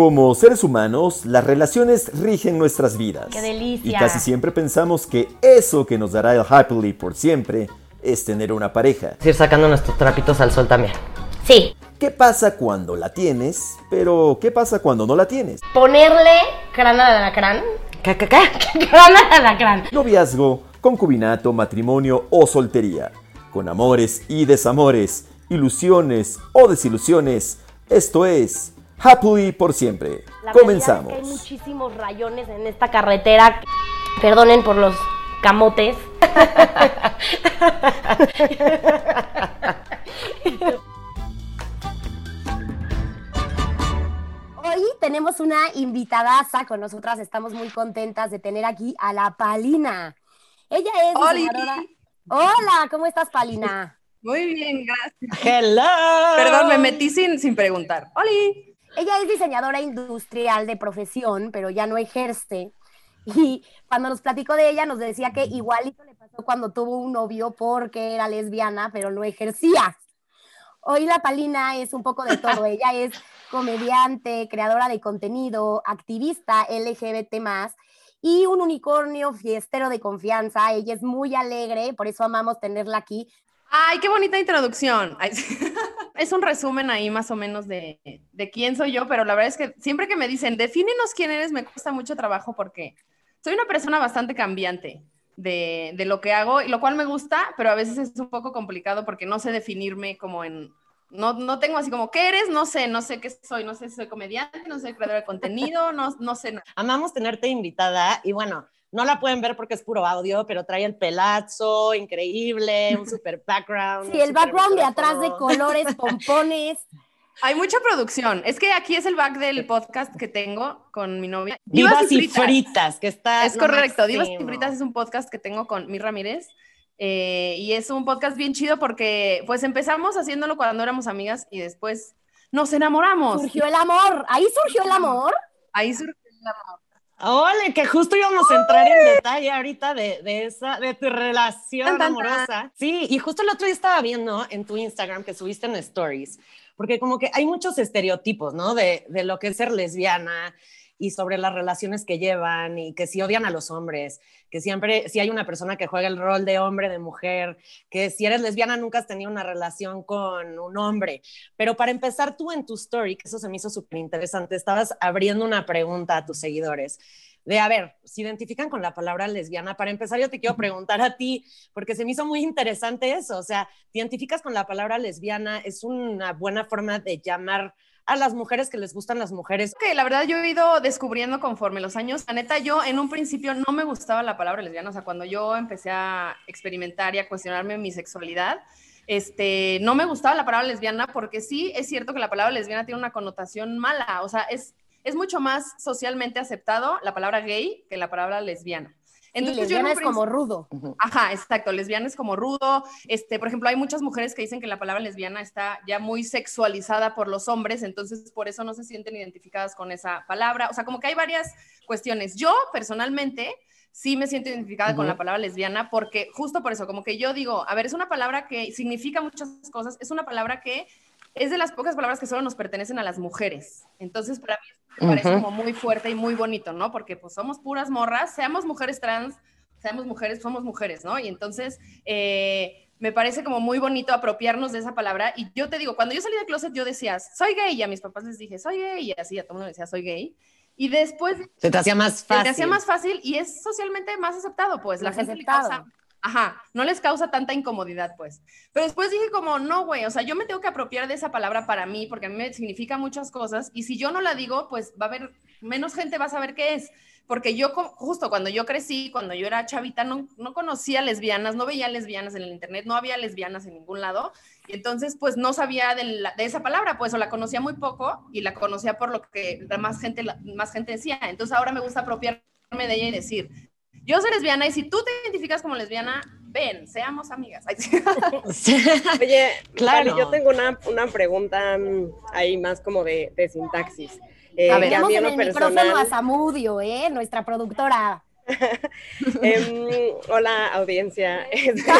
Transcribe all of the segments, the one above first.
Como seres humanos, las relaciones rigen nuestras vidas. ¡Qué delicia! Y casi siempre pensamos que eso que nos dará el happily por siempre es tener una pareja. Ir sacando nuestros trapitos al sol también. Sí, ¿Qué pasa cuando la tienes? Pero, ¿qué pasa cuando no la tienes? ponerle crana de alacrán. ¿Qué, qué, qué? crana de alacrán. Noviazgo, concubinato, matrimonio o soltería. Con amores y desamores, ilusiones o desilusiones. Esto es Happily por siempre. La Comenzamos. realidad es que hay muchísimos rayones en esta carretera. Perdonen por los camotes. Hoy tenemos una invitadaza con nosotras. Estamos muy contentas de tener aquí a la Palina. Ella es ¡Oli! diseñadora. Hola, ¿cómo estás, Palina? Muy bien, gracias. Hello. Perdón, me metí sin, sin preguntar. ¡Oli! Ella es diseñadora industrial de profesión, pero ya no ejerce. Y cuando nos platicó de ella, nos decía que igualito le pasó cuando tuvo un novio porque era lesbiana, pero no ejercía. Hoy la Palina es un poco de todo. Ella es comediante, creadora de contenido, activista LGBT y un unicornio fiestero de confianza. Ella es muy alegre, por eso amamos tenerla aquí. ¡Ay, qué bonita introducción! Ay, sí. Es un resumen ahí más o menos de, de quién soy yo, pero la verdad es que siempre que me dicen, defínenos quién eres, me cuesta mucho trabajo porque soy una persona bastante cambiante de, de lo que hago, y lo cual me gusta, pero a veces es un poco complicado porque no sé definirme como en... No, no tengo así como, ¿qué eres? No sé, no sé qué soy, no sé si soy comediante, no soy creadora de contenido, no, no sé. Amamos tenerte invitada y bueno, no la pueden ver porque es puro audio, pero trae el pelazo increíble, un super background. Sí, el background de atrás de colores, pompones. Hay mucha producción. Es que aquí es el back del podcast que tengo con mi novia. Divas y fritas, que está. Es correcto. Divas y fritas es un podcast que tengo con mi Ramírez. eh, y es un podcast bien chido porque pues empezamos haciéndolo cuando éramos amigas y después nos enamoramos. Surgió el amor. Ahí surgió el amor. Ahí surgió el amor. Ole, que justo íbamos a entrar en detalle ahorita de, de esa, de tu relación Tan, tan, tan. amorosa. Sí, y justo el otro día estaba viendo en tu Instagram que subiste en Stories, porque como que hay muchos estereotipos, ¿no? De, de lo que es ser lesbiana y sobre las relaciones que llevan y que si odian a los hombres, que siempre, si hay una persona que juega el rol de hombre, de mujer, que si eres lesbiana nunca has tenido una relación con un hombre. Pero para empezar tú en tu story, que eso se me hizo súper interesante, estabas abriendo una pregunta a tus seguidores de, a ver, ¿se identifican con la palabra lesbiana? Para empezar, yo te quiero preguntar a ti, porque se me hizo muy interesante eso, o sea, ¿te identificas con la palabra lesbiana? ¿Es una buena forma de llamar a las mujeres que les gustan las mujeres? Que la verdad yo he ido descubriendo conforme los años. La neta, yo en un principio no me gustaba la palabra lesbiana. O sea, cuando yo empecé a experimentar y a cuestionarme mi sexualidad, este, no me gustaba la palabra lesbiana porque sí es cierto que la palabra lesbiana tiene una connotación mala. O sea, es, es mucho más socialmente aceptado la palabra gay que la palabra lesbiana. Entonces, yo en lesbiana es como rudo. Ajá, exacto. Lesbiana es como rudo. Este, por ejemplo, hay muchas mujeres que dicen que la palabra lesbiana está ya muy sexualizada por los hombres, entonces por eso no se sienten identificadas con esa palabra. O sea, como que hay varias cuestiones. Yo personalmente sí me siento identificada con la palabra lesbiana porque justo por eso, como que yo digo, a ver, es una palabra que significa muchas cosas, es una palabra que es de las pocas palabras que solo nos pertenecen a las mujeres. Entonces, para mí me parece Ujú. como muy fuerte y muy bonito, ¿no? Porque pues somos puras morras, seamos mujeres trans, seamos mujeres, somos mujeres, ¿no? Y entonces eh, me parece como muy bonito apropiarnos de esa palabra. Y yo te digo, cuando yo salí del closet, yo decía, soy gay, y a mis papás les dije, soy gay, y así a todo el mundo decía, soy gay. Y después Se te hacía más se fácil. te hacía más fácil y es socialmente más aceptado, pues. La gente le causa, ajá, no les causa tanta incomodidad, pues. Pero después dije como, no, güey, o sea, yo me tengo que apropiar de esa palabra para mí, porque a mí me significa muchas cosas, y si yo no la digo, pues va a haber, menos gente va a saber qué es. Porque yo, justo cuando yo crecí, cuando yo era chavita, no, no conocía lesbianas, no veía lesbianas en el internet, no había lesbianas en ningún lado. Y entonces, pues no sabía de, la- de esa palabra, pues o la conocía muy poco y la conocía por lo que más gente, más gente decía. Entonces ahora me gusta apropiarme de ella y decir, yo soy lesbiana y si tú te identificas como lesbiana, ven, seamos amigas. Ay, sí. Oye, Claro. yo tengo una, una pregunta mm, ahí más como de, de sintaxis. Eh, A ver. a mí en en el micrófono personal, a Samudio, ¿eh? Nuestra productora. em, hola audiencia. Este,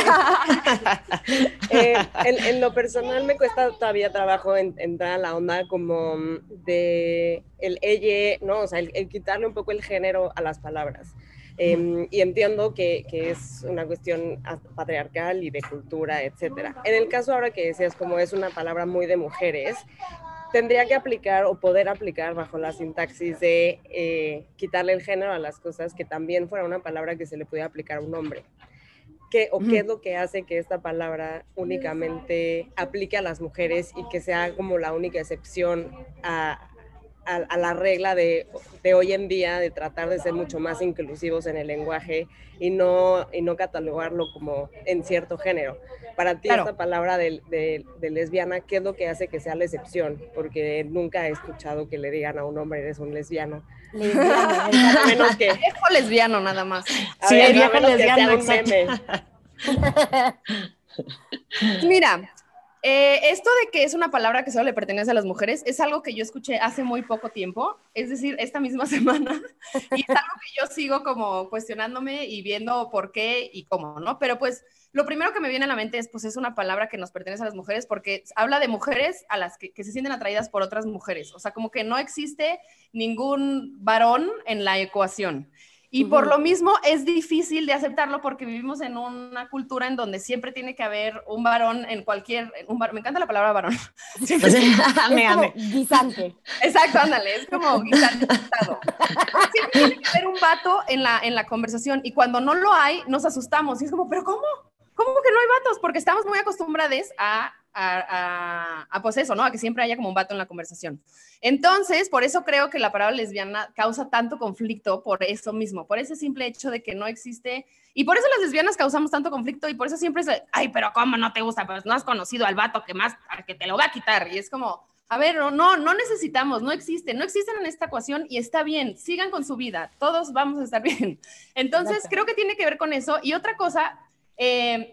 Eh, en, lo personal me cuesta todavía trabajo entrar a la onda como de el ella, ¿no? O sea, el, quitarle un poco el género a las palabras. Em, y entiendo que, que, es una cuestión patriarcal y de cultura, etcétera. En el caso ahora que decías, como es una palabra muy de mujeres, tendría que aplicar o poder aplicar bajo la sintaxis de eh, quitarle el género a las cosas, que también fuera una palabra que se le pudiera aplicar a un hombre. ¿Qué, ¿O qué es lo que hace que esta palabra únicamente aplique a las mujeres y que sea como la única excepción a, a, la regla de, de, hoy en día de tratar de ser mucho más inclusivos en el lenguaje y no, y no catalogarlo como en cierto género. Para ti esta palabra de, de, lesbiana, ¿qué es lo que hace que sea la excepción? Porque nunca he escuchado que le digan a un hombre eres un lesbiano. Lesbiano, menos que... Viejo lesbiano nada más. sí, viejo lesbiano, Mira, eh, esto de que es una palabra que solo le pertenece a las mujeres es algo que yo escuché hace muy poco tiempo, es decir, esta misma semana, y es algo que yo sigo como cuestionándome y viendo por qué y cómo, ¿no? Pero pues lo primero que me viene a la mente es, pues es una palabra que nos pertenece a las mujeres porque habla de mujeres a las que, que se sienten atraídas por otras mujeres, o sea, como que no existe ningún varón en la ecuación. Y por lo mismo es difícil de aceptarlo porque vivimos en una cultura en donde siempre tiene que haber un varón en cualquier, un me encanta la palabra varón. Siempre, como guisante. Exacto, ándale, es como guisante. siempre tiene que haber un vato en la, en la conversación y cuando no lo hay nos asustamos y es como, pero ¿cómo? ¿Cómo que no hay vatos? Porque estamos muy acostumbrados a a, a, pues eso, ¿no? A que siempre haya como un vato en la conversación. Entonces, por eso creo que la palabra lesbiana causa tanto conflicto por eso mismo, por ese simple hecho de que no existe, y por eso las lesbianas causamos tanto conflicto y por eso siempre es, ay, pero ¿cómo no te gusta? Pues no has conocido al vato que más, que te lo va a quitar. Y es como, a ver, no, no, necesitamos, no existe, no existen en esta ecuación y está bien, sigan con su vida, todos vamos a estar bien. Entonces, creo que tiene que ver con eso. Y otra cosa, eh,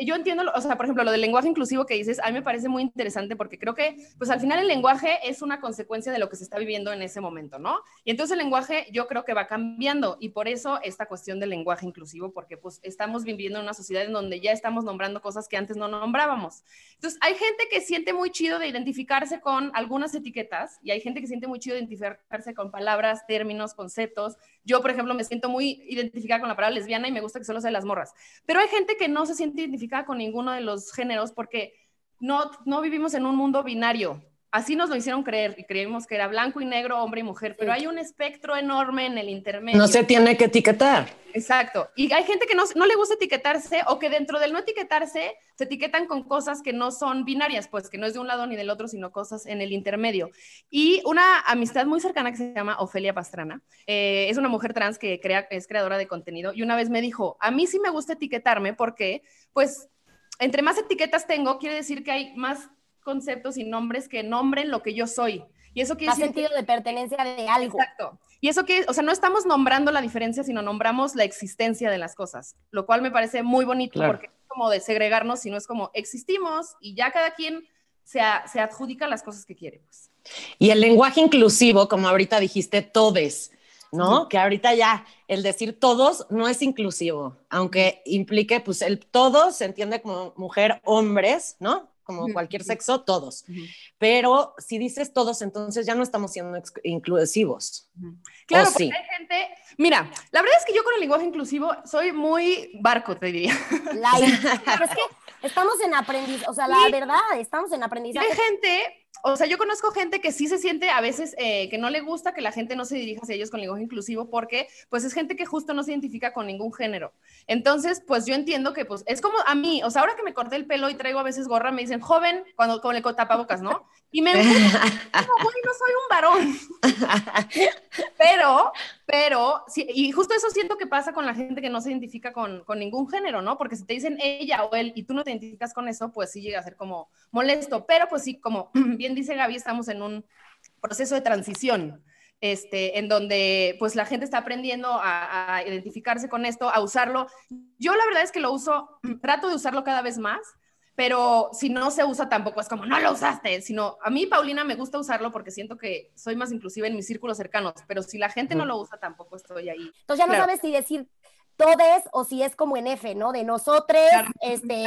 yo entiendo, o sea, por ejemplo, lo del lenguaje inclusivo que dices, a mí me parece muy interesante porque creo que, pues al final el lenguaje es una consecuencia de lo que se está viviendo en ese momento, ¿no? Y entonces el lenguaje yo creo que va cambiando y por eso esta cuestión del lenguaje inclusivo, porque pues estamos viviendo en una sociedad en donde ya estamos nombrando cosas que antes no nombrábamos. Entonces hay gente que siente muy chido de identificarse con algunas etiquetas y hay gente que siente muy chido de identificarse con palabras, términos, conceptos. Yo, por ejemplo, me siento muy identificada con la palabra lesbiana y me gusta que solo sea las morras. Pero hay gente que no se siente identificada con ninguno de los géneros porque no, no vivimos en un mundo binario. Así nos lo hicieron creer y creímos que era blanco y negro, hombre y mujer, pero hay un espectro enorme en el intermedio. No se tiene que etiquetar. Exacto. Y hay gente que no, no, le gusta etiquetarse o que dentro del no etiquetarse se etiquetan con cosas que no son binarias, pues que no es de un lado ni del otro, sino cosas en el intermedio. Y una amistad muy cercana que se llama Ofelia Pastrana, eh, es una mujer trans que crea, es creadora de contenido y una vez me dijo, a mí sí me gusta etiquetarme porque, pues, entre más etiquetas tengo, quiere decir que hay más conceptos y nombres que nombren lo que yo soy. Y eso quiere decir sentido de pertenencia de algo. Exacto. Y eso que, o sea, no estamos nombrando la diferencia, sino nombramos la existencia de las cosas, lo cual me parece muy bonito porque es como de segregarnos, sino es como existimos y ya cada quien se, se adjudica las cosas que quiere. Pues. Y el lenguaje inclusivo, como ahorita dijiste, todes. ¿no? Que ahorita ya el decir todos no es inclusivo, aunque implique, pues el todos se entiende como mujer, hombres, ¿no? Como cualquier sexo, todos. Pero si dices todos, entonces ya no estamos siendo inclusivos. Claro, porque hay gente. Mira, la verdad es que yo con el lenguaje inclusivo soy muy barco, te diría. es que estamos en aprendizaje, o sea, la verdad, estamos en aprendizaje. Hay gente o sea, yo conozco gente que sí se siente a veces eh, que no le gusta que la gente no se dirija hacia ellos con lenguaje inclusivo porque pues es gente que justo no se identifica con ningún género. Entonces, pues yo entiendo que pues es como a mí, o sea, ahora que me corté el pelo y traigo a veces gorra, me dicen joven cuando con el tapabocas, ¿no? Y me gusta, no soy un varón. pero, pero, sí, y justo eso siento que pasa con la gente que no se identifica con, ningún género, ¿no? Porque si te dicen ella o él y tú no te identificas con eso, pues sí llega a ser como molesto. Pero pues sí, como bien dice Gaby, estamos en un proceso de transición. Este, en donde pues la gente está aprendiendo a, identificarse con esto, a usarlo. Yo la verdad es que lo uso, trato de usarlo cada vez más, pero si no se usa tampoco es como, no lo usaste, sino a mí, Paulina, me gusta usarlo porque siento que soy más inclusiva en mis círculos cercanos, pero si la gente no lo usa tampoco estoy ahí. Entonces ya no sabes si decir todes o si es como en F, ¿no? De nosotros, este...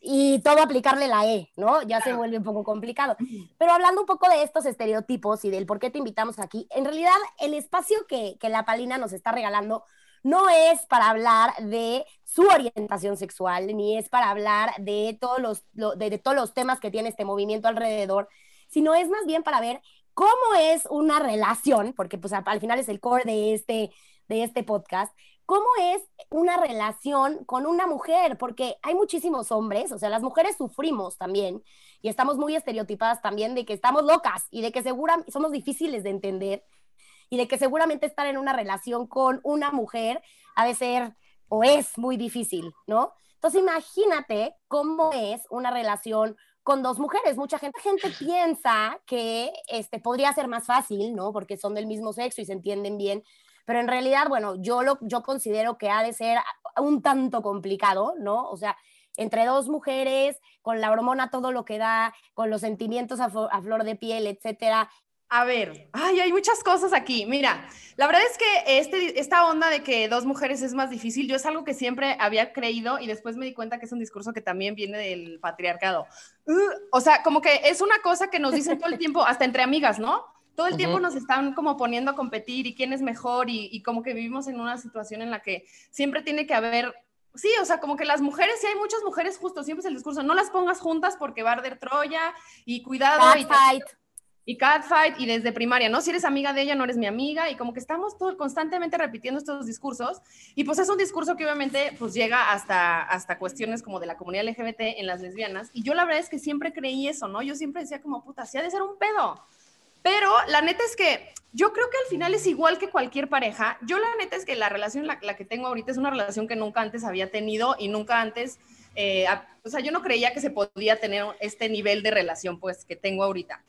y todo aplicarle la E, ¿no? Ya se vuelve un poco complicado. Pero hablando un poco de estos estereotipos y del por qué te invitamos aquí, en realidad el espacio que, que la Palina nos está regalando no es para hablar de su orientación sexual, ni es para hablar de todos los, de, todos los temas que tiene este movimiento alrededor, sino es más bien para ver cómo es una relación, porque pues al final es el core de este, de este podcast, cómo es una relación con una mujer, porque hay muchísimos hombres, o sea, las mujeres sufrimos también y estamos muy estereotipadas también de que estamos locas y de que seguramente somos difíciles de entender y de que seguramente estar en una relación con una mujer ha de ser o es muy difícil, ¿no? Entonces imagínate cómo es una relación con dos mujeres. Mucha gente, piensa que este, podría ser más fácil, ¿no? Porque son del mismo sexo y se entienden bien, pero en realidad, bueno, yo, lo, yo considero que ha de ser un tanto complicado, ¿no? O sea, entre dos mujeres, con la hormona todo lo que da, con los sentimientos a, a flor de piel, etcétera, a ver, ay, hay muchas cosas aquí. Mira, la verdad es que este, esta onda de que dos mujeres es más difícil, yo es algo que siempre había creído y después me di cuenta que es un discurso que también viene del patriarcado. Uh, o sea, como que es una cosa que nos dicen todo el tiempo, hasta entre amigas, ¿no? Todo el tiempo nos están como poniendo a competir y quién es mejor y, y como que vivimos en una situación en la que siempre tiene que haber sí, o sea, como que las mujeres, sí hay muchas mujeres, justo siempre es el discurso, no las pongas juntas porque va a arder Troya y cuidado. y fight y catfight y desde primaria, ¿no? Si eres amiga de ella, no eres mi amiga y como que estamos todo, constantemente repitiendo estos discursos y pues es un discurso que obviamente pues llega hasta, hasta cuestiones como de la comunidad LGBT en las lesbianas y yo la verdad es que siempre creí eso, ¿no? Yo siempre decía como puta, sí ha de ser un pedo. Pero la neta es que yo creo que al final es igual que cualquier pareja. Yo la neta es que la relación la, la que tengo ahorita es una relación que nunca antes había tenido y nunca antes, eh, o sea, yo no creía que se podía tener este nivel de relación pues que tengo ahorita.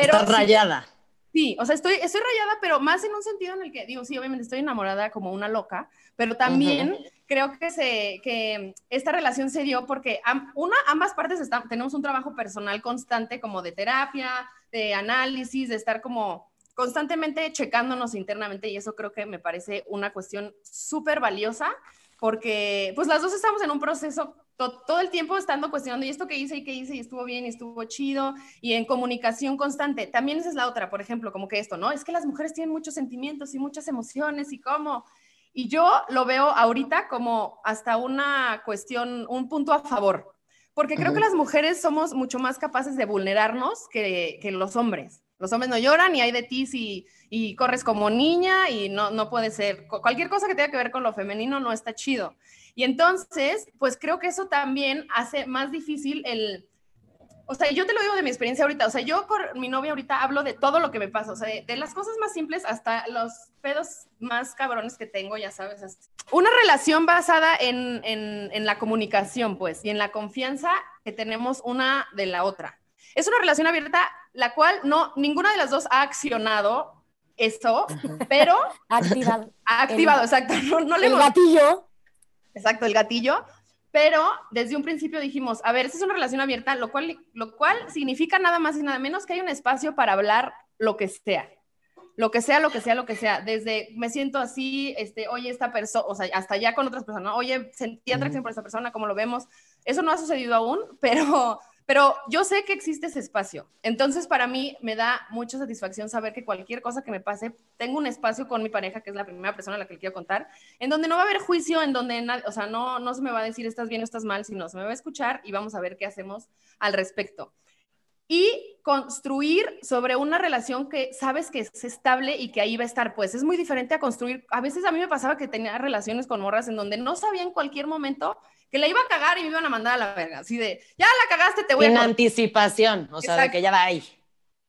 Pero rayada. Sí, o sea, estoy, estoy rayada, pero más en un sentido en el que, digo, sí, obviamente estoy enamorada como una loca, pero también creo que, se, que esta relación se dio porque una, ambas partes están, tenemos un trabajo personal constante como de terapia, de análisis, de estar como constantemente checándonos internamente y eso creo que me parece una cuestión súper valiosa porque pues las dos estamos en un proceso todo el tiempo estando cuestionando, ¿y esto que hice y qué hice? Y estuvo bien y estuvo chido, y en comunicación constante. También esa es la otra, por ejemplo, como que esto, ¿no? Es que las mujeres tienen muchos sentimientos y muchas emociones y cómo. Y yo lo veo ahorita como hasta una cuestión, un punto a favor, porque creo que las mujeres somos mucho más capaces de vulnerarnos que, que los hombres. Los hombres no lloran y hay de ti si y corres como niña y no, no puede ser. Cualquier cosa que tenga que ver con lo femenino no está chido. Y entonces, pues creo que eso también hace más difícil el, o sea, yo te lo digo de mi experiencia ahorita, o sea, yo con mi novia ahorita hablo de todo lo que me pasa, o sea, de, las cosas más simples hasta los pedos más cabrones que tengo, ya sabes. Una relación basada en, en, en, la comunicación, pues, y en la confianza que tenemos una de la otra. Es una relación abierta, la cual no, ninguna de las dos ha accionado eso, pero... ha activado. Ha activado, exacto. No, no le el gatillo exacto, el gatillo, pero desde un principio dijimos, a ver, esta es una relación abierta, lo cual, lo cual significa nada más y nada menos que hay un espacio para hablar lo que sea. Lo que sea, lo que sea, lo que sea. Desde me siento así, este, oye, esta persona, o sea, hasta ya con otras personas, oye, sentí atracción por esta persona, como lo vemos. Eso no ha sucedido aún, pero pero yo sé que existe ese espacio. Entonces, para mí me da mucha satisfacción saber que cualquier cosa que me pase, tengo un espacio con mi pareja, que es la primera persona a la que le quiero contar, en donde no va a haber juicio, en donde, o sea, no, no se me va a decir estás bien o estás mal, sino se me va a escuchar y vamos a ver qué hacemos al respecto. Y construir sobre una relación que sabes que es estable y que ahí va a estar, pues es muy diferente a construir. A veces a mí me pasaba que tenía relaciones con morras en donde no sabía en cualquier momento que la iba a cagar y me iban a mandar a la verga, así de, ya la cagaste, te voy a... En anticipación, o sea, de que ya va ahí.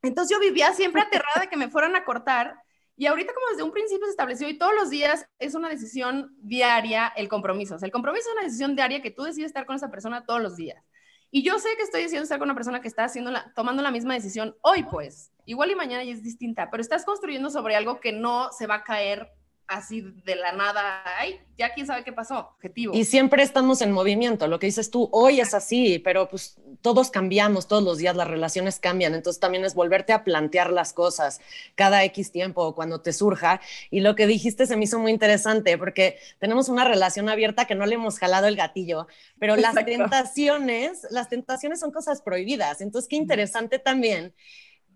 Entonces yo vivía siempre aterrada de que me fueran a cortar y ahorita como desde un principio se estableció y todos los días es una decisión diaria el compromiso. O sea, el compromiso es una decisión diaria que tú decides estar con esa persona todos los días. Y yo sé que estoy decidiendo estar con una persona que está haciendo la, tomando la misma decisión hoy, pues. Igual y mañana y es distinta, pero estás construyendo sobre algo que no se va a caer así de la nada, ay, ya quién sabe qué pasó, objetivo. Y siempre estamos en movimiento, lo que dices tú, hoy es así, pero pues todos cambiamos todos los días, las relaciones cambian, entonces también es volverte a plantear las cosas cada X tiempo o cuando te surja. Y lo que dijiste se me hizo muy interesante porque tenemos una relación abierta que no le hemos jalado el gatillo, pero las tentaciones, las tentaciones son cosas prohibidas. Entonces, qué interesante también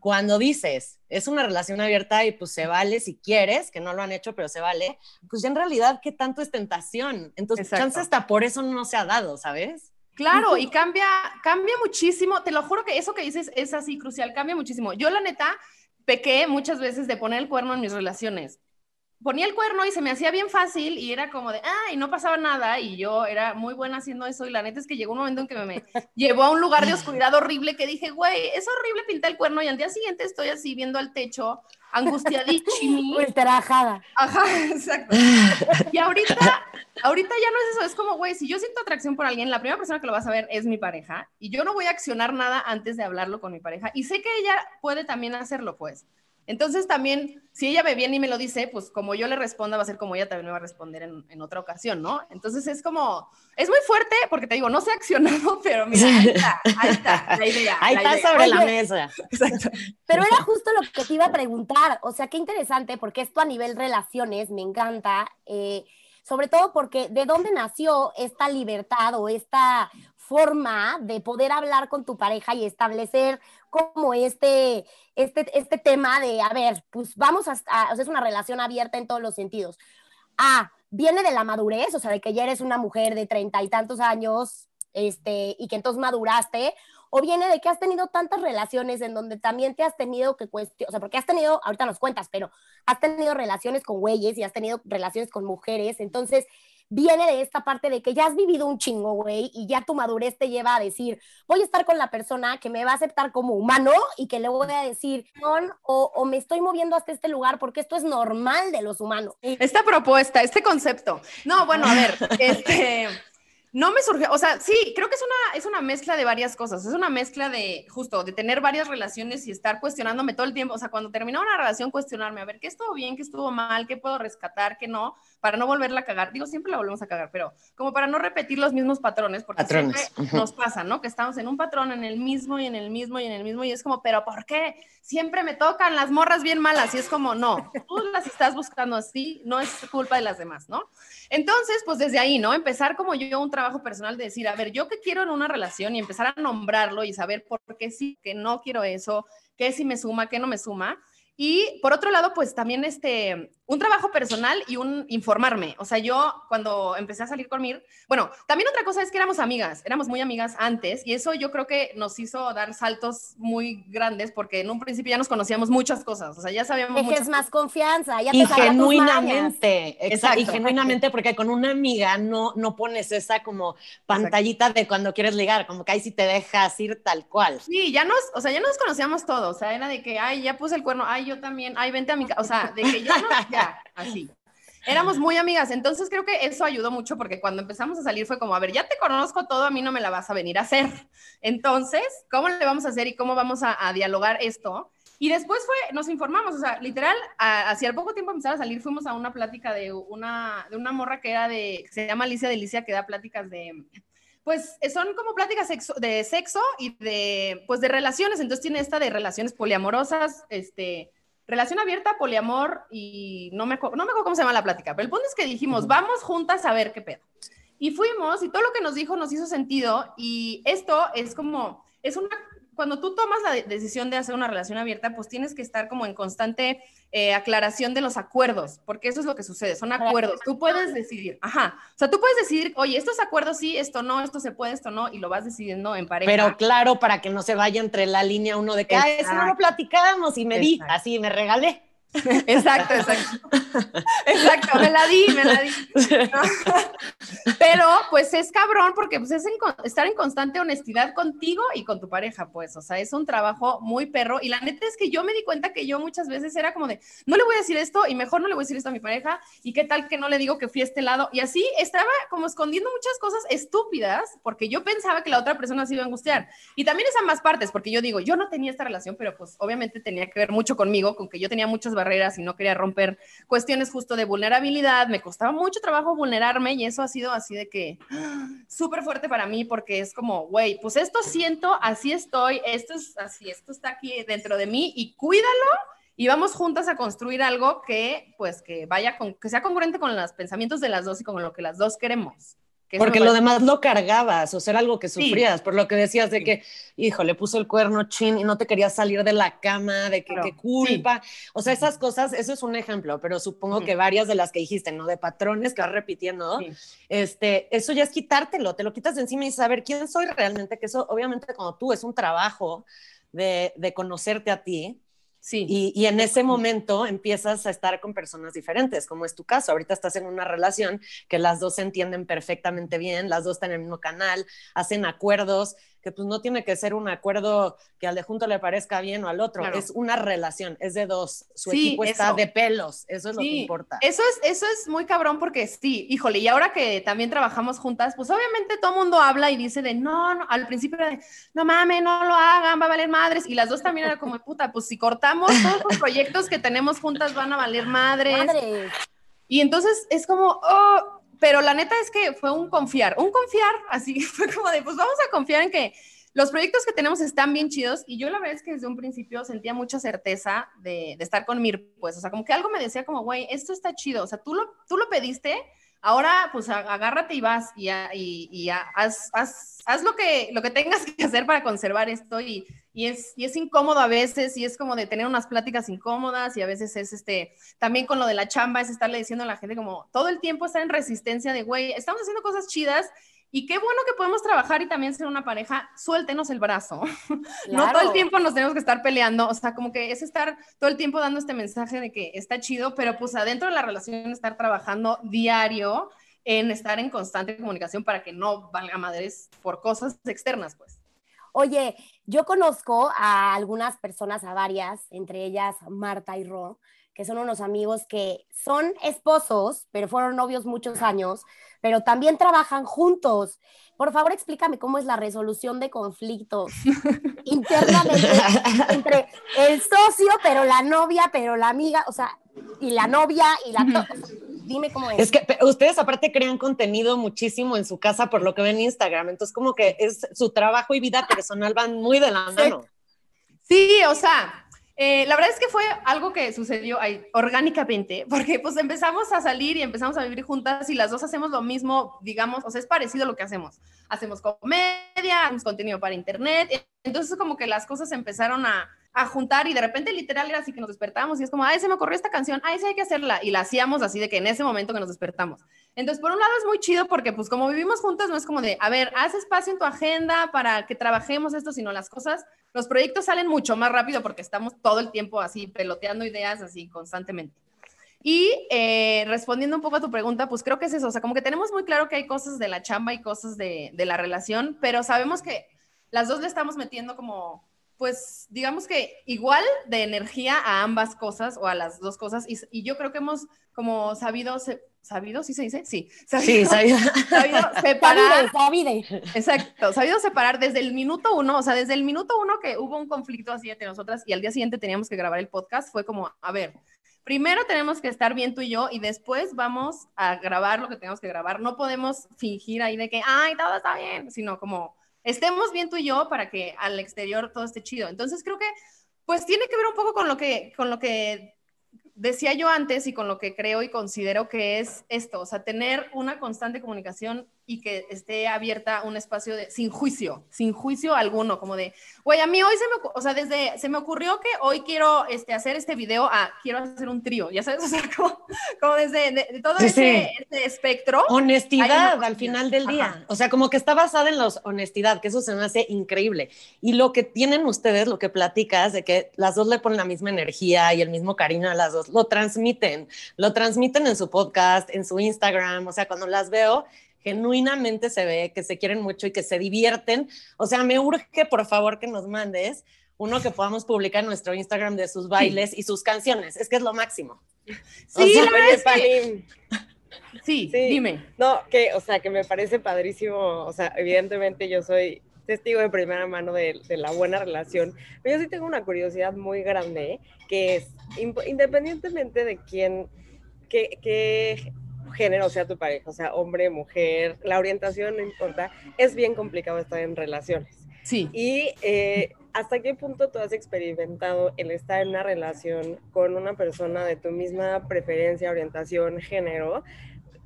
cuando dices, es una relación abierta y pues se vale si quieres, que no lo han hecho, pero se vale, pues ya en realidad, ¿qué tanto es tentación? Entonces, chance hasta por eso no se ha dado, ¿sabes? Claro, y cambia, cambia muchísimo. Te lo juro que eso que dices es así crucial, cambia muchísimo. Yo, la neta, pequé muchas veces de poner el cuerno en mis relaciones. Ponía el cuerno y se me hacía bien fácil y era como de, ah, y no pasaba nada y yo era muy buena haciendo eso y la neta es que llegó un momento en que me, me llevó a un lugar de oscuridad horrible que dije, güey, es horrible pintar el cuerno y al día siguiente estoy así viendo al techo angustiadísima. Ultrajada. Ajá, exacto. Y ahorita, ahorita ya no es eso, es como, güey, si yo siento atracción por alguien, la primera persona que lo va a saber es mi pareja y yo no voy a accionar nada antes de hablarlo con mi pareja y sé que ella puede también hacerlo, pues. Entonces también, si ella me viene y me lo dice, pues como yo le responda, va a ser como ella también me va a responder en, otra ocasión, ¿no? Entonces es como, es muy fuerte porque te digo, no se ha accionado, pero mira, ahí está, ahí está, la idea. Ahí está sobre la mesa. Exacto. Pero era justo lo que te iba a preguntar, o sea, qué interesante, porque esto a nivel relaciones me encanta, eh, sobre todo porque de dónde nació esta libertad o esta forma de poder hablar con tu pareja y establecer como este, este, este tema de, a ver, pues vamos a, o sea, es una relación abierta en todos los sentidos. Ah, viene de la madurez, o sea, de que ya eres una mujer de treinta y tantos años, este, y que entonces maduraste, o viene de que has tenido tantas relaciones en donde también te has tenido que cuestionar, o sea, porque has tenido, ahorita nos cuentas, pero has tenido relaciones con güeyes y has tenido relaciones con mujeres, entonces viene de esta parte de que ya has vivido un chingo, güey, y ya tu madurez te lleva a decir, voy a estar con la persona que me va a aceptar como humano y que le voy a decir, o, o me estoy moviendo hasta este lugar porque esto es normal de los humanos. Esta propuesta, este concepto. No, bueno, a ver, este... No me surgió, o sea, sí, creo que es una, es una mezcla de varias cosas, es una mezcla de justo, de tener varias relaciones y estar cuestionándome todo el tiempo, o sea, cuando terminaba una relación, cuestionarme, a ver, ¿qué estuvo bien, qué estuvo mal, qué puedo rescatar, qué no, para no volverla a cagar. Digo, siempre la volvemos a cagar, pero como para no repetir los mismos patrones, porque siempre nos pasa, ¿no? Que estamos en un patrón, en el mismo y en el mismo y en el mismo, y es como, pero ¿por qué? Siempre me tocan las morras bien malas, y es como, no, tú las estás buscando así, no es culpa de las demás, ¿no? Entonces, pues desde ahí, ¿no? Empezar como yo un trabajo personal de decir, a ver, yo qué quiero en una relación y empezar a nombrarlo y saber por qué sí, que no quiero eso, qué sí me suma, qué no me suma. Y por otro lado, pues también este, un trabajo personal y un informarme. O sea, yo cuando empecé a salir con Mir, bueno, también otra cosa es que éramos amigas, éramos muy amigas antes y eso yo creo que nos hizo dar saltos muy grandes porque en un principio ya nos conocíamos muchas cosas, o sea, ya sabíamos muchas... Es más confianza, ya te y genuinamente, exacto, y genuinamente porque con una amiga no, no pones esa como pantallita de cuando quieres ligar, como que ahí sí te dejas ir tal cual. Sí, ya nos, o sea, ya nos conocíamos todos, o sea, era de que, ay, ya puse el cuerno, ay, yo también, ay, vente a mi casa, o sea, de que ya, así. Éramos muy amigas, entonces creo que eso ayudó mucho porque cuando empezamos a salir fue como, a ver, ya te conozco todo, a mí no me la vas a venir a hacer. Entonces, ¿cómo le vamos a hacer y cómo vamos a, dialogar esto? Y después fue, nos informamos, o sea, literal, hacia poco tiempo empezar a salir, fuimos a una plática de una, de una morra que era de, se llama Alicia Delicia, que da pláticas de, pues son como pláticas de sexo y de, pues de relaciones, entonces tiene esta de relaciones poliamorosas, este, relación abierta, poliamor y no me, no me acuerdo cómo se llama la plática, pero el punto es que dijimos, vamos juntas a ver qué pedo. Y fuimos y todo lo que nos dijo nos hizo sentido y esto es como, es una cuando tú tomas la decisión de hacer una relación abierta, pues tienes que estar como en constante eh, aclaración de los acuerdos, porque eso es lo que sucede, son acuerdos. Tú puedes decidir, ajá, o sea, tú puedes decidir, oye, estos acuerdos sí, esto no, esto se puede, esto no, y lo vas decidiendo en pareja. Pero claro, para que no se vaya entre la línea uno de que, ah, eso no lo platicamos y me di, así me regalé. Exacto, exacto. Exacto, me la di, me la di. Pero pues es cabrón porque pues es estar en constante honestidad contigo y con tu pareja, pues, o sea, es un trabajo muy perro y la neta es que yo me di cuenta que yo muchas veces era como de, no le voy a decir esto y mejor no le voy a decir esto a mi pareja y qué tal que no le digo que fui a este lado y así estaba como escondiendo muchas cosas estúpidas porque yo pensaba que la otra persona se iba a angustiar. Y también es ambas partes porque yo digo, yo no tenía esta relación, pero pues obviamente tenía que ver mucho conmigo, con que yo tenía muchas barreras y no quería romper cuestiones justo de vulnerabilidad. Me costaba mucho trabajo vulnerarme y eso ha sido así de que súper fuerte para mí porque es como, güey, pues esto siento, así estoy, esto es así, esto está aquí dentro de mí y cuídalo y vamos juntas a construir algo que, pues, que vaya con, que sea congruente con los pensamientos de las dos y con lo que las dos queremos. Porque lo demás lo cargabas, o sea, era algo que sufrías, por lo que decías de que, hijo, le puso el cuerno chin y no te querías salir de la cama, de que qué culpa. O sea, esas cosas, eso es un ejemplo, pero supongo que varias de las que dijiste, ¿no? De patrones que vas repitiendo, este, eso ya es quitártelo, te lo quitas de encima y saber quién soy realmente, que eso obviamente como tú es un trabajo de, de conocerte a ti Sí. Y, en ese momento empiezas a estar con personas diferentes, como es tu caso. Ahorita estás en una relación que las dos se entienden perfectamente bien, las dos están en el mismo canal, hacen acuerdos, que pues no tiene que ser un acuerdo que al de junto le parezca bien o al otro, es una relación, es de dos, su equipo está de pelos, eso es lo que importa. Eso es, eso es muy cabrón porque sí, híjole, y ahora que también trabajamos juntas, pues obviamente todo mundo habla y dice de no, no al principio de no mames, no lo hagan, va a valer madres, y las dos también era como puta, pues si cortamos todos los proyectos que tenemos juntas van a valer madres. madres. Y entonces es como, oh, pero la neta es que fue un confiar, un confiar, así fue como de, pues vamos a confiar en que los proyectos que tenemos están bien chidos y yo la verdad es que desde un principio sentía mucha certeza de, de estar con Mir, pues, o sea, como que algo me decía como, güey, esto está chido, o sea, tú lo, tú lo pediste, ahora pues agárrate y vas y, y, y haz, haz, haz, lo, que, lo que tengas que hacer para conservar esto y, y, es, y es incómodo a veces y es como de tener unas pláticas incómodas y a veces es este, también con lo de la chamba es estarle diciendo a la gente como todo el tiempo estar en resistencia de, güey, estamos haciendo cosas chidas y qué bueno que podemos trabajar y también ser una pareja, suéltenos el brazo. No todo el tiempo nos tenemos que estar peleando, o sea, como que es estar todo el tiempo dando este mensaje de que está chido, pero pues adentro de la relación estar trabajando diario en estar en constante comunicación para que no valga madres por cosas externas, pues. Oye, yo conozco a algunas personas, a varias, entre ellas Marta y Ro, que son unos amigos que son esposos, pero fueron novios muchos años, pero también trabajan juntos. Por favor, explícame cómo es la resolución de conflictos internamente entre el socio, pero la novia, pero la amiga, o sea, y la novia y la... Dime cómo es. Es que ustedes aparte crean contenido muchísimo en su casa por lo que ven en Instagram, entonces como que es su trabajo y vida personal van muy de la mano. Sí, o sea, eh, la verdad es que fue algo que sucedió ahí, orgánicamente, porque pues empezamos a salir y empezamos a vivir juntas y las dos hacemos lo mismo, digamos, o sea, es parecido a lo que hacemos. Hacemos comedia, hacemos contenido para internet, entonces como que las cosas empezaron a, a juntar y de repente literal era así que nos despertamos y es como, ay, se me ocurrió esta canción, ay, sí hay que hacerla y la hacíamos así de que en ese momento que nos despertamos. Entonces, por un lado es muy chido porque pues como vivimos juntas no es como de, a ver, haz espacio en tu agenda para que trabajemos esto, sino las cosas, los proyectos salen mucho más rápido porque estamos todo el tiempo así peloteando ideas así constantemente. Y eh, respondiendo un poco a tu pregunta, pues creo que es eso, o sea, como que tenemos muy claro que hay cosas de la chamba y cosas de, de la relación, pero sabemos que las dos le estamos metiendo como pues digamos que igual de energía a ambas cosas o a las dos cosas y, yo creo que hemos como sabido, sabido, ¿sí se dice? Sí, sabido, sí, sabido. separar. Exacto, sabido separar desde el minuto uno, o sea, desde el minuto uno que hubo un conflicto así entre nosotras y al día siguiente teníamos que grabar el podcast, fue como, a ver, primero tenemos que estar bien tú y yo y después vamos a grabar lo que tenemos que grabar. No podemos fingir ahí de que, ay, todo está bien, sino como estemos bien tú y yo para que al exterior todo esté chido. Entonces creo que pues tiene que ver un poco con lo que, con lo que decía yo antes y con lo que creo y considero que es esto, o sea, tener una constante comunicación y que esté abierta un espacio de, sin juicio, sin juicio alguno, como de, güey, a mí hoy se me, o sea, desde, se me ocurrió que hoy quiero este, hacer este video, ah, quiero hacer un trío, ya sabes, o sea, como, como desde de, todo ese, espectro. Honestidad al final del día, o sea, como que está basada en la honestidad, que eso se me hace increíble. Y lo que tienen ustedes, lo que platicas, de que las dos le ponen la misma energía y el mismo cariño a las dos, lo transmiten, lo transmiten en su podcast, en su Instagram, o sea, cuando las veo, genuinamente se ve que se quieren mucho y que se divierten. O sea, me urge, por favor, que nos mandes uno que podamos publicar en nuestro Instagram de sus bailes y sus canciones. Es que es lo máximo. Sí, sí, dime. No, que, o sea, que me parece padrísimo. O sea, evidentemente yo soy testigo de primera mano de, de, la buena relación, pero yo sí tengo una curiosidad muy grande, que es, independientemente de quién, qué, qué género sea tu pareja, o sea, hombre, mujer, la orientación no importa, es bien complicado estar en relaciones. Sí. Y eh, ¿hasta qué punto tú has experimentado el estar en una relación con una persona de tu misma preferencia, orientación, género?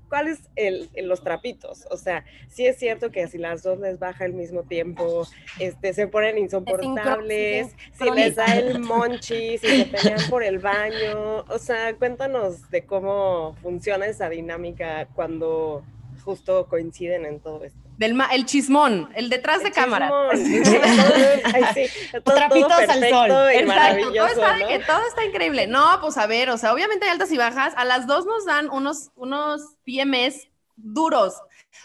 ¿Cuáles el, los trapitos? O sea, sí es cierto que si las dos les baja al mismo tiempo, este, se ponen insoportables, si les da el monchi, si se pelean por el baño. O sea, cuéntanos de cómo funciona esa dinámica cuando justo coinciden en todo esto. Del el chismón, el detrás de cámara. Ay, Trapitos al sol. maravilloso, todo, está, que todo está increíble. No, pues a ver, o sea, obviamente hay altas y bajas. A las dos nos dan unos, unos PMS duros.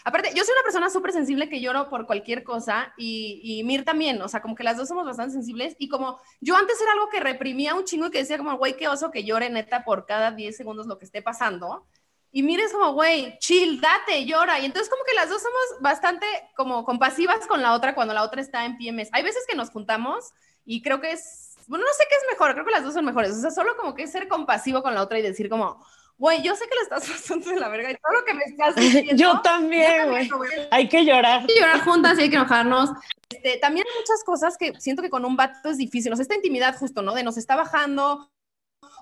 Aparte, yo soy una persona súper sensible que lloro por cualquier cosa y, y, Mir también, o sea, como que las dos somos bastante sensibles y como yo antes era algo que reprimía un chingo y que decía como, güey, qué oso que llore neta por cada 10 segundos lo que esté pasando. Y mires como, güey, chill, date, llora. Y entonces como que las dos somos bastante como compasivas con la otra cuando la otra está en PMS. Hay veces que nos juntamos y creo que es, bueno, no sé qué es mejor, creo que las dos son mejores. O sea, solo como que es ser compasivo con la otra y decir como, güey, yo sé que le estás pasando de la verga y todo lo que me estás diciendo. yo también, güey. Hay que llorar. Hay que llorar juntas y hay que enojarnos. Este, también hay muchas cosas que siento que con un vato es difícil. O sea, esta intimidad justo, ¿no? De nos está bajando,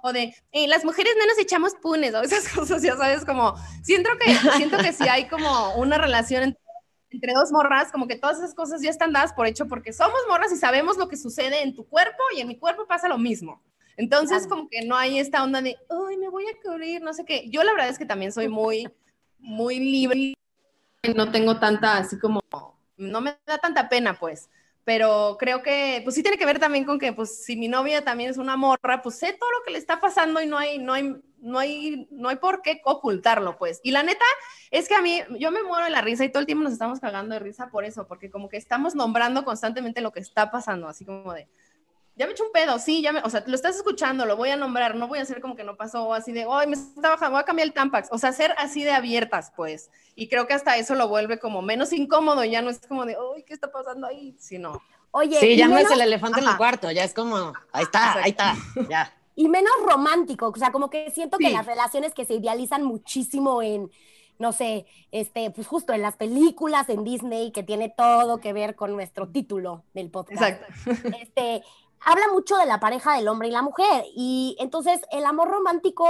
o de eh, las mujeres no nos echamos punes o esas cosas, ya sabes, como siento que, siento que si hay como una relación entre, dos morras, como que todas esas cosas ya están dadas por hecho porque somos morras y sabemos lo que sucede en tu cuerpo y en mi cuerpo pasa lo mismo. Entonces, como que no hay esta onda de, ay, me voy a cubrir, no sé qué. Yo la verdad es que también soy muy, muy libre. No tengo tanta, así como, no me da tanta pena, pues pero creo que pues sí tiene que ver también con que pues si mi novia también es una morra, pues sé todo lo que le está pasando y no hay no hay no hay no hay por qué ocultarlo, pues. Y la neta es que a mí yo me muero de la risa y todo el tiempo nos estamos cagando de risa por eso, porque como que estamos nombrando constantemente lo que está pasando, así como de ya me hecho un pedo, sí, ya me, o sea, lo estás escuchando, lo voy a nombrar, no voy a hacer como que no pasó, así de, ay, me está bajando, voy a cambiar el Tampax, o sea, ser así de abiertas, pues, y creo que hasta eso lo vuelve como menos incómodo, ya no es como de, ay, ¿qué está pasando ahí? Sino, Oye, sí, ya no es el elefante en el cuarto, ya es como, ahí está, ahí está, ya. Y menos romántico, o sea, como que siento que las relaciones que se idealizan muchísimo en, no sé, este, pues justo en las películas, en Disney, que tiene todo que ver con nuestro título del podcast. Exacto. Este, habla mucho de la pareja del hombre y la mujer. Y entonces el amor romántico,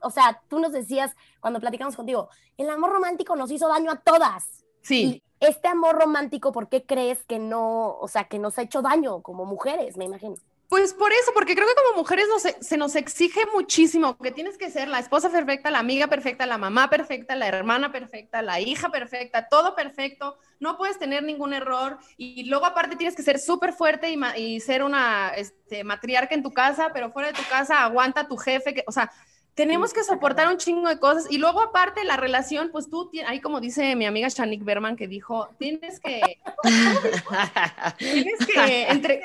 o sea, tú nos decías cuando platicamos contigo, el amor romántico nos hizo daño a todas. Sí. Y este amor romántico, ¿por qué crees que no, o sea, que nos ha hecho daño como mujeres, me imagino? Pues por eso, porque creo que como mujeres se nos exige muchísimo que tienes que ser la esposa perfecta, la amiga perfecta, la mamá perfecta, la hermana perfecta, la hija perfecta, todo perfecto, no puedes tener ningún error y luego aparte tienes que ser súper fuerte y, y, ser una este, matriarca en tu casa, pero fuera de tu casa aguanta tu jefe, que, o sea, tenemos que soportar un chingo de cosas. Y luego aparte la relación, pues tú, ahí como dice mi amiga Shanik Berman que dijo, tienes que, tienes que, entre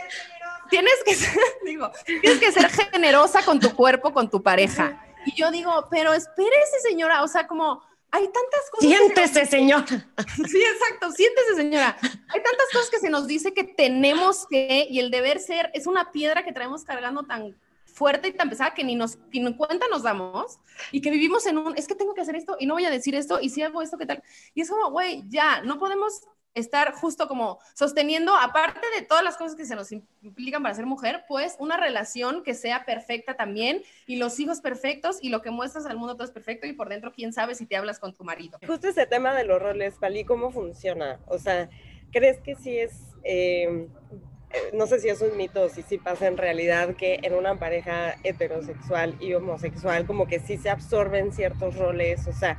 tienes que ser, digo, tienes que ser generosa con tu cuerpo, con tu pareja. Y yo digo, pero espérese, señora, o sea, como hay tantas cosas. Siéntese, señora. Sí, exacto, siéntese, señora. Hay tantas cosas que se nos dice que tenemos que, y el deber ser es una piedra que traemos cargando tan fuerte y tan pesada que ni nos ni cuenta nos damos y que vivimos en un, es que tengo que hacer esto y no voy a decir esto y si hago esto, ¿qué tal? Y es como, güey, ya, no podemos estar justo como sosteniendo, aparte de todas las cosas que se nos implican para ser mujer, pues una relación que sea perfecta también y los hijos perfectos y lo que muestras al mundo todo es perfecto y por dentro quién sabe si te hablas con tu marido. Justo ese tema de los roles, Pali, ¿cómo funciona? O sea, ¿crees que sí es, eh, no sé si es un mito o si sí pasa en realidad que en una pareja heterosexual y homosexual como que sí se absorben ciertos roles, o sea,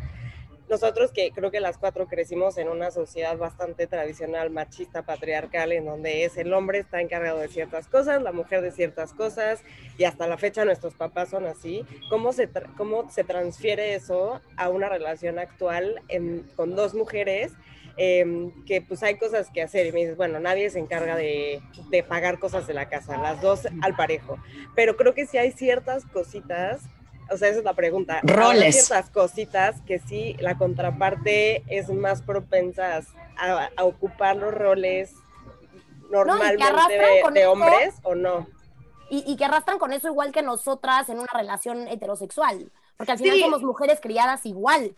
nosotros que creo que las cuatro crecimos en una sociedad bastante tradicional, machista, patriarcal, en donde es el hombre está encargado de ciertas cosas, la mujer de ciertas cosas, y hasta la fecha nuestros papás son así. ¿Cómo se, cómo se transfiere eso a una relación actual con dos mujeres? Em, que pues hay cosas que hacer y me dices, bueno, nadie se encarga de, de pagar cosas de la casa, las dos al parejo, pero creo que sí hay ciertas cositas o sea, esa es la pregunta. Roles. Hay ciertas cositas que sí, la contraparte es más propensa a, ocupar los roles normalmente de, hombres o no. Y, y que arrastran con eso igual que nosotras en una relación heterosexual. Porque al final Sí. somos mujeres criadas igual.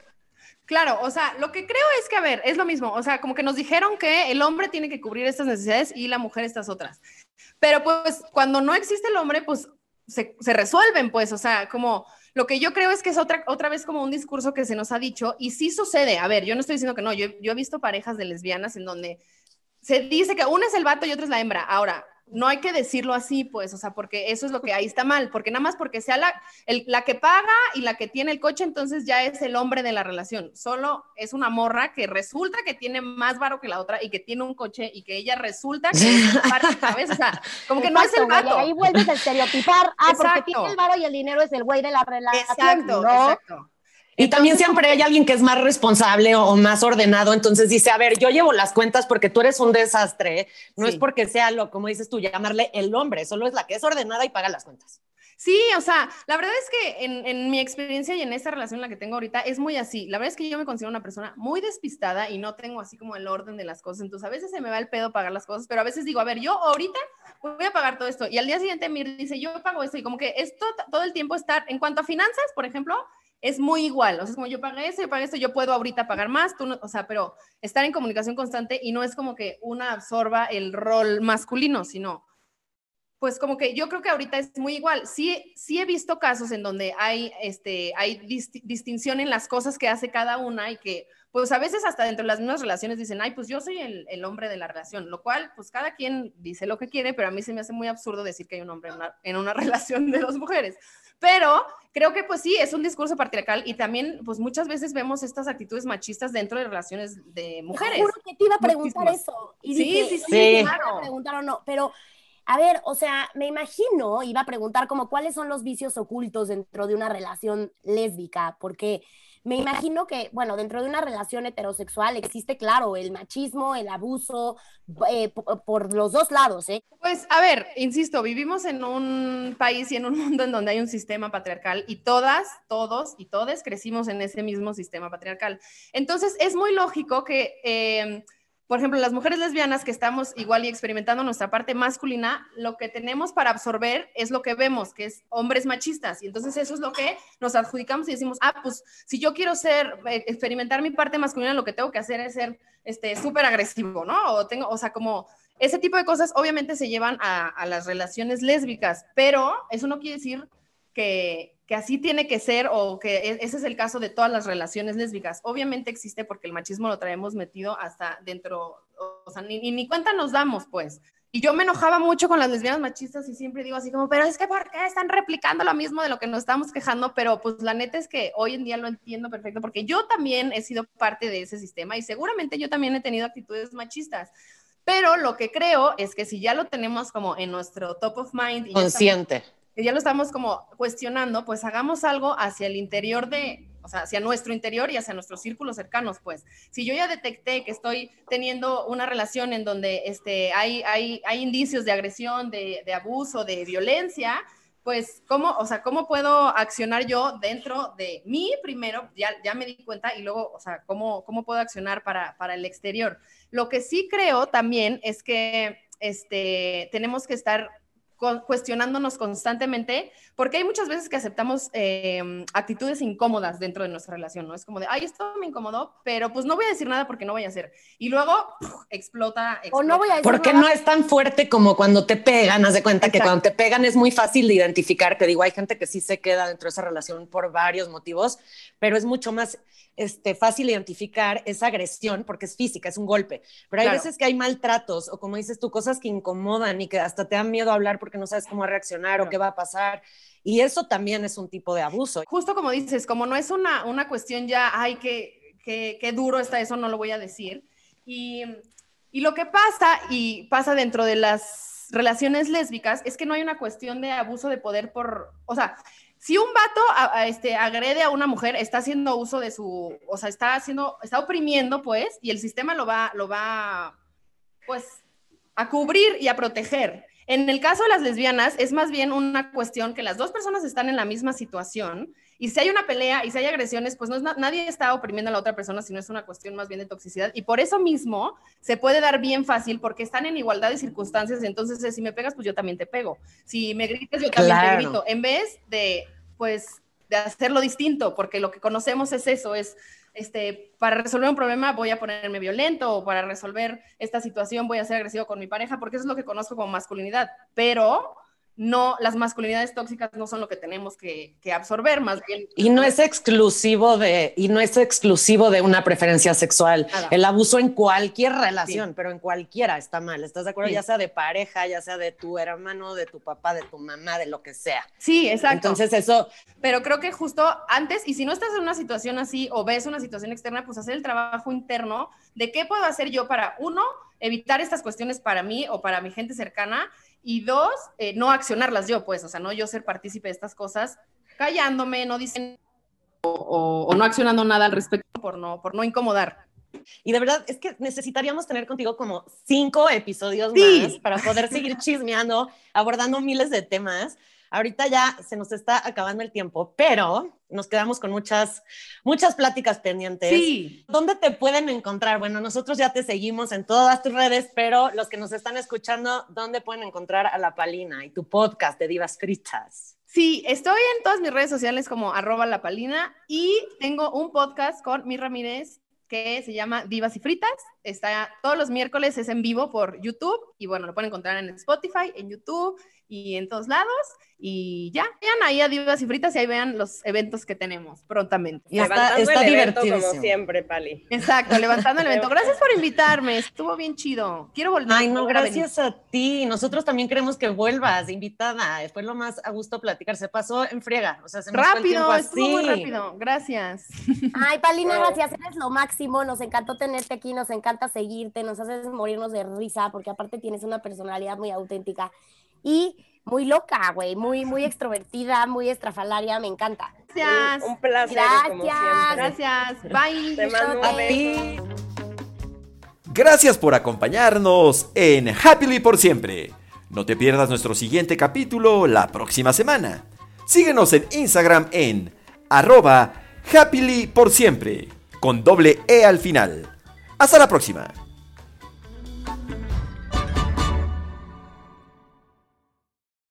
Claro, o sea, lo que creo es que, a ver, es lo mismo, o sea, como que nos dijeron que el hombre tiene que cubrir estas necesidades y la mujer estas otras. Pero pues cuando no existe el hombre, pues se, resuelven, pues, o sea, como lo que yo creo es que es otra, otra vez como un discurso que se nos ha dicho y sí sucede. A ver, yo no estoy diciendo que no, yo, yo he visto parejas de lesbianas en donde se dice que una es el vato y otra es la hembra. Ahora, no hay que decirlo así, pues, o sea, porque eso es lo que ahí está mal, porque nada más porque sea la, el- la que paga y la que tiene el coche, entonces ya es el hombre de la relación. Solo es una morra que resulta que tiene más varo que la otra y que tiene un coche y que ella resulta que es parte, ¿sabes? O sea, como que no es el vato. Ahí vuelves a estereotipar. Ah, porque tiene el varo y el dinero es el güey de la relación. Exacto, no. exacto. Y también siempre hay alguien que es más responsable o, o más ordenado, entonces dice, a ver, yo llevo las cuentas porque tú eres un desastre, no Sí. es porque sea lo, como dices tú, llamarle el hombre, solo es la que es ordenada y paga las cuentas. Sí, o sea, la verdad es que en, en mi experiencia y en esta relación en la que tengo ahorita es muy así. La verdad es que yo me considero una persona muy despistada y no tengo así como el orden de las cosas. Entonces a veces se me va el pedo pagar las cosas, pero a veces digo, a ver, yo ahorita voy a pagar todo esto. Y al día siguiente Mir dice, yo pago esto. Y como que esto todo el tiempo estar, en cuanto a finanzas, por ejemplo, es muy igual. O sea, es como yo pagué esto, yo pagué esto, yo puedo ahorita pagar más, tú no, o sea, pero estar en comunicación constante y no es como que una absorba el rol masculino, sino pues como que yo creo que ahorita es muy igual. Sí, sí he visto casos en donde hay, este, hay disti- distinción en las cosas que hace cada una y que, pues a veces hasta dentro de las mismas relaciones dicen, ay, pues yo soy el, el hombre de la relación, lo cual, pues cada quien dice lo que quiere, pero a mí se me hace muy absurdo decir que hay un hombre en una, en una relación de dos mujeres. Pero creo que pues sí, es un discurso patriarcal y también pues muchas veces vemos estas actitudes machistas dentro de relaciones de Te mujeres. juro que te iba a preguntar Muchísimas. eso. Y Sí, dije, sí, "Oye, sí, ¿te iba a preguntar o no, pero a ver, o sea, me imagino, iba a preguntar como cuáles son los vicios ocultos dentro de una relación lésbica, porque me imagino que, bueno, dentro de una relación heterosexual existe, claro, el machismo, el abuso, eh, po- por los dos lados, ¿eh? Pues a ver, insisto, vivimos en un país y en un mundo en donde hay un sistema patriarcal y todas, todos y todes crecimos en ese mismo sistema patriarcal. Entonces es muy lógico que, eh, por ejemplo, las mujeres lesbianas que estamos igual y experimentando nuestra parte masculina, lo que tenemos para absorber es lo que vemos, que es hombres machistas. Y entonces eso es lo que nos adjudicamos y decimos, ah, pues si yo quiero ser, eh, experimentar mi parte masculina, lo que tengo que hacer es ser este, súper agresivo, ¿no? O tengo, o sea, como ese tipo de cosas obviamente se llevan a, a las relaciones lésbicas, pero eso no quiere decir que, que así tiene que ser o que e- ese es el caso de todas las relaciones lésbicas. Obviamente existe porque el machismo lo traemos metido hasta dentro, o, sea, ni, ni, cuenta nos damos, pues. Y yo me enojaba mucho con las lesbianas machistas y siempre digo así como, pero es que ¿por qué están replicando lo mismo de lo que nos estamos quejando? Pero pues la neta es que hoy en día lo entiendo perfecto porque yo también he sido parte de ese sistema y seguramente yo también he tenido actitudes machistas. Pero lo que creo es que si ya lo tenemos como en nuestro top of mind y ya estamos- Consciente. Que ya lo estamos como cuestionando, pues hagamos algo hacia el interior de, o sea, hacia nuestro interior y hacia nuestros círculos cercanos, pues. Si yo ya detecté que estoy teniendo una relación en donde este, hay, hay, hay indicios de agresión, de, de abuso, de violencia, pues, ¿cómo, o sea, cómo puedo accionar yo dentro de mí primero? Ya, ya me di cuenta y luego, o sea, ¿cómo, cómo puedo accionar para, para el exterior? Lo que sí creo también es que este, tenemos que estar cuestionándonos constantemente, porque hay muchas veces que aceptamos eh, actitudes incómodas dentro de nuestra relación, ¿no? Es como de, ay, esto me incomodó, pero pues no voy a decir nada porque no voy a hacer. Y luego ¡puf! explota, O no voy a decir Porque nada. no es tan fuerte como cuando te pegan, haz de cuenta que Exacto. cuando te pegan es muy fácil de identificar, te digo, hay gente que sí se queda dentro de esa relación por varios motivos, pero es mucho más este, fácil identificar esa agresión porque es física, es un golpe, pero hay Claro. veces que hay maltratos o como dices tú, cosas que incomodan y que hasta te dan miedo a hablar porque no sabes cómo reaccionar o qué va a pasar y eso también es un tipo de abuso. justo como dices, como no es una, una cuestión ya, ay, qué, qué, qué duro está eso, no lo voy a decir. Y, y lo que pasa, y pasa dentro de las relaciones lésbicas, es que no hay una cuestión de abuso de poder por, o sea, si un vato a- a este, agrede a una mujer, está haciendo uso de su, o sea, está haciendo, está oprimiendo, pues, y el sistema lo va, lo va, pues, a cubrir y a proteger. En el caso de las lesbianas, es más bien una cuestión que las dos personas están en la misma situación y si hay una pelea y si hay agresiones, pues no es nadie está oprimiendo a la otra persona, sino es una cuestión más bien de toxicidad. Y por eso mismo se puede dar bien fácil porque están en igualdad de circunstancias. Entonces, si me pegas, pues yo también te pego. Si me gritas, yo también te grito. En vez de, pues, de hacerlo distinto, porque lo que conocemos es eso, es este, para resolver un problema voy a ponerme violento o para resolver esta situación voy a ser agresivo con mi pareja, porque eso es lo que conozco como masculinidad. Pero no, las masculinidades tóxicas no son lo que tenemos que, absorber, más bien. Y no es exclusivo de, y no es exclusivo de una preferencia sexual. El abuso en cualquier relación, pero en cualquiera está mal. ¿Estás de acuerdo? Ya sea de pareja, ya sea de tu hermano, de tu papá, de tu mamá, de lo que sea. Sí, exacto. Entonces eso. Pero creo que justo antes, y si no estás en una situación así o ves una situación externa, pues hacer el trabajo interno de qué puedo hacer yo para, uno, evitar estas cuestiones para mí o para mi gente cercana y dos, eh, no accionarlas yo, pues, o sea, no yo ser partícipe de estas cosas, callándome, no diciendo o, no accionando nada al respecto por no, por no incomodar. Y de verdad es que necesitaríamos tener contigo como cinco episodios más para poder seguir chismeando, abordando miles de temas. Ahorita ya se nos está acabando el tiempo, pero nos quedamos con muchas, muchas pláticas pendientes. Sí. ¿Dónde te pueden encontrar? Bueno, nosotros ya te seguimos en todas tus redes, pero los que nos están escuchando, ¿dónde pueden encontrar a La Palina y tu podcast de Divas Fritas? Sí, estoy en todas mis redes sociales como arroba La Palina y tengo un podcast con Mi Ramírez que se llama Divas y Fritas. Está todos los miércoles, es en vivo por YouTube y bueno, lo pueden encontrar en Spotify, en YouTube y en todos lados. Y ya, vean ahí a Divas y Fritas y ahí vean los eventos que tenemos prontamente. Y está, está divertido. Como siempre, Pali. Exacto, levantando el evento. Gracias por invitarme, estuvo bien chido. Quiero volver. Ay, no, gracias a, ti. Nosotros también queremos que vuelvas, invitada. Fue lo más a gusto platicar. Se pasó en friega. O sea, se rápido, fue el estuvo muy rápido. Gracias. Ay, Palina, gracias. Eres lo máximo. Nos encantó tenerte aquí, nos encanta seguirte, nos haces morirnos de risa, porque aparte tienes una personalidad muy auténtica y muy loca, güey, muy, muy extrovertida, muy estrafalaria, me encanta. Gracias. Un, placer. Gracias. Gracias. Bye. Te mando un Gracias por acompañarnos en Happily por siempre. No te pierdas nuestro siguiente capítulo la próxima semana. Síguenos en Instagram en arroba happily por siempre, con doble E al final. Hasta la próxima.